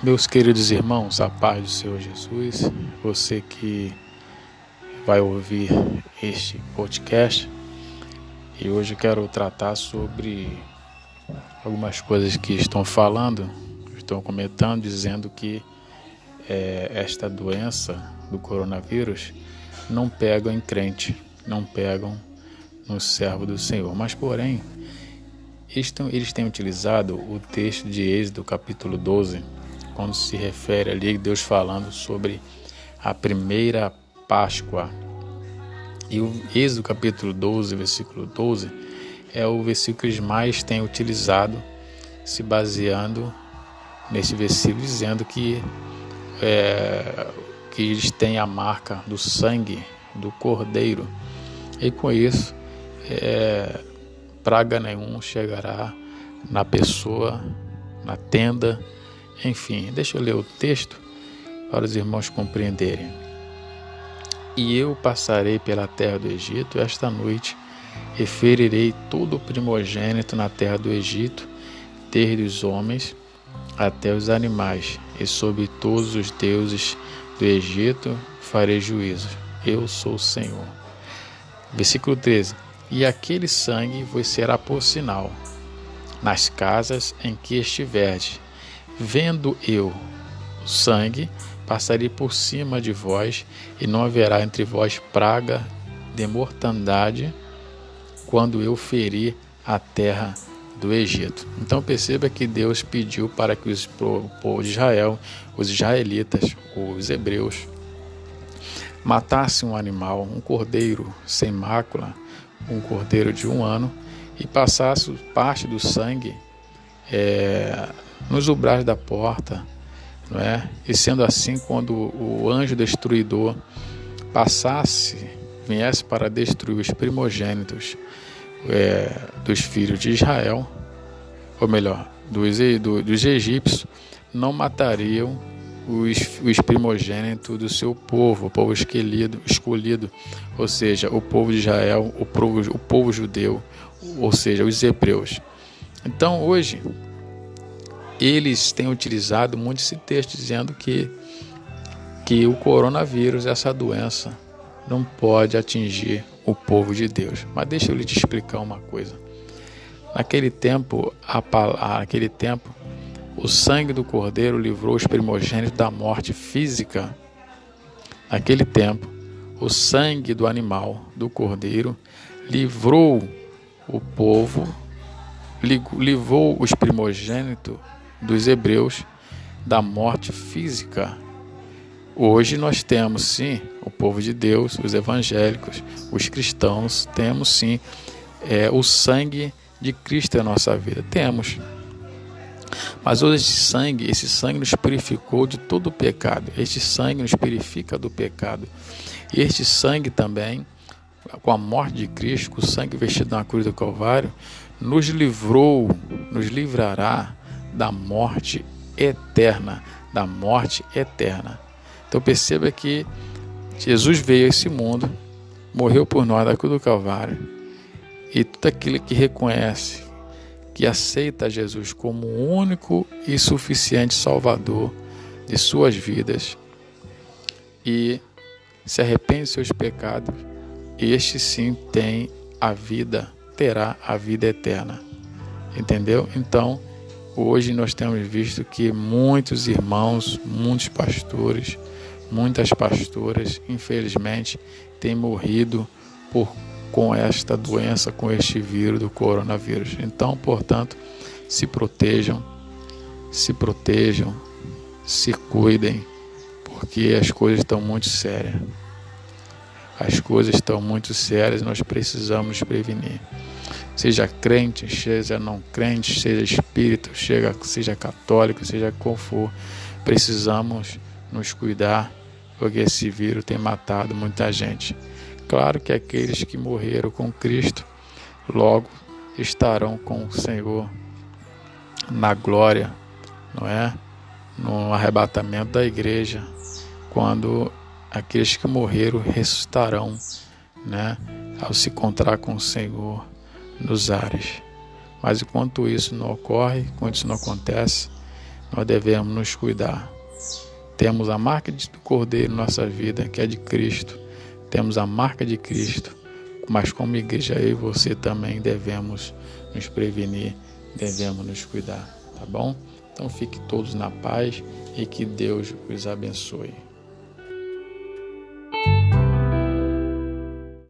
Meus queridos irmãos, a paz do Senhor Jesus, você que vai ouvir este podcast, e hoje eu quero tratar sobre algumas coisas que estão falando, estão comentando, dizendo que é, esta doença do coronavírus não pega em crente, não pegam no servo do Senhor, mas porém eles têm utilizado o texto de Êxodo capítulo 12 quando se refere ali Deus falando sobre a primeira Páscoa. E o Êxodo capítulo 12, versículo 12, é o versículo que eles mais têm utilizado, se baseando nesse versículo, dizendo que, é, que eles têm a marca do sangue do cordeiro. E com isso, é, praga nenhum chegará na pessoa, na tenda enfim, deixa eu ler o texto para os irmãos compreenderem. E eu passarei pela terra do Egito esta noite e ferirei todo o primogênito na terra do Egito, desde os homens até os animais, e sobre todos os deuses do Egito farei juízo. Eu sou o Senhor. Versículo 13: E aquele sangue vos será por sinal nas casas em que estiverdes Vendo eu o sangue, passarei por cima de vós, e não haverá entre vós praga de mortandade, quando eu ferir a terra do Egito. Então perceba que Deus pediu para que os, povo de Israel, os israelitas, os hebreus, matassem um animal, um cordeiro sem mácula, um cordeiro de um ano, e passasse parte do sangue é, nos umbrais da porta, não é? E sendo assim, quando o anjo destruidor passasse, viesse para destruir os primogênitos é, dos filhos de Israel, ou melhor, dos, do, dos egípcios, não matariam os, os, primogênitos do seu povo, o povo escolhido, escolhido, ou seja, o povo de Israel, o povo, o povo judeu, ou seja, os hebreus. Então, hoje, eles têm utilizado muito esse texto dizendo que, que o coronavírus, essa doença, não pode atingir o povo de Deus. Mas deixa eu lhe te explicar uma coisa. Naquele tempo, a, naquele tempo, o sangue do cordeiro livrou os primogênitos da morte física. Naquele tempo, o sangue do animal, do cordeiro, livrou o povo, livrou os primogênitos dos hebreus da morte física. Hoje nós temos sim o povo de Deus, os evangélicos, os cristãos, temos sim é, o sangue de Cristo em nossa vida. Temos. Mas hoje esse sangue, esse sangue nos purificou de todo o pecado. Este sangue nos purifica do pecado. Este sangue também, com a morte de Cristo, com o sangue vestido na cruz do Calvário, nos livrou, nos livrará da morte eterna, da morte eterna. Então perceba que Jesus veio a esse mundo, morreu por nós da cruz do Calvário, e tudo aquele que reconhece, que aceita Jesus como o único e suficiente Salvador de suas vidas e se arrepende de seus pecados, este sim tem a vida, terá a vida eterna. Entendeu? Então, Hoje nós temos visto que muitos irmãos, muitos pastores, muitas pastoras, infelizmente, têm morrido por com esta doença, com este vírus do coronavírus. Então, portanto, se protejam, se protejam, se cuidem, porque as coisas estão muito sérias. As coisas estão muito sérias, nós precisamos prevenir seja crente, seja não crente, seja espírita, seja, seja católico, seja qual for, precisamos nos cuidar, porque esse vírus tem matado muita gente. Claro que aqueles que morreram com Cristo logo estarão com o Senhor na glória, não é? No arrebatamento da igreja, quando aqueles que morreram ressuscitarão, né? Ao se encontrar com o Senhor nos ares. Mas enquanto isso não ocorre, enquanto isso não acontece, nós devemos nos cuidar. Temos a marca do Cordeiro em nossa vida, que é de Cristo. Temos a marca de Cristo, mas como igreja eu e você também devemos nos prevenir, devemos nos cuidar, tá bom? Então fique todos na paz e que Deus os abençoe.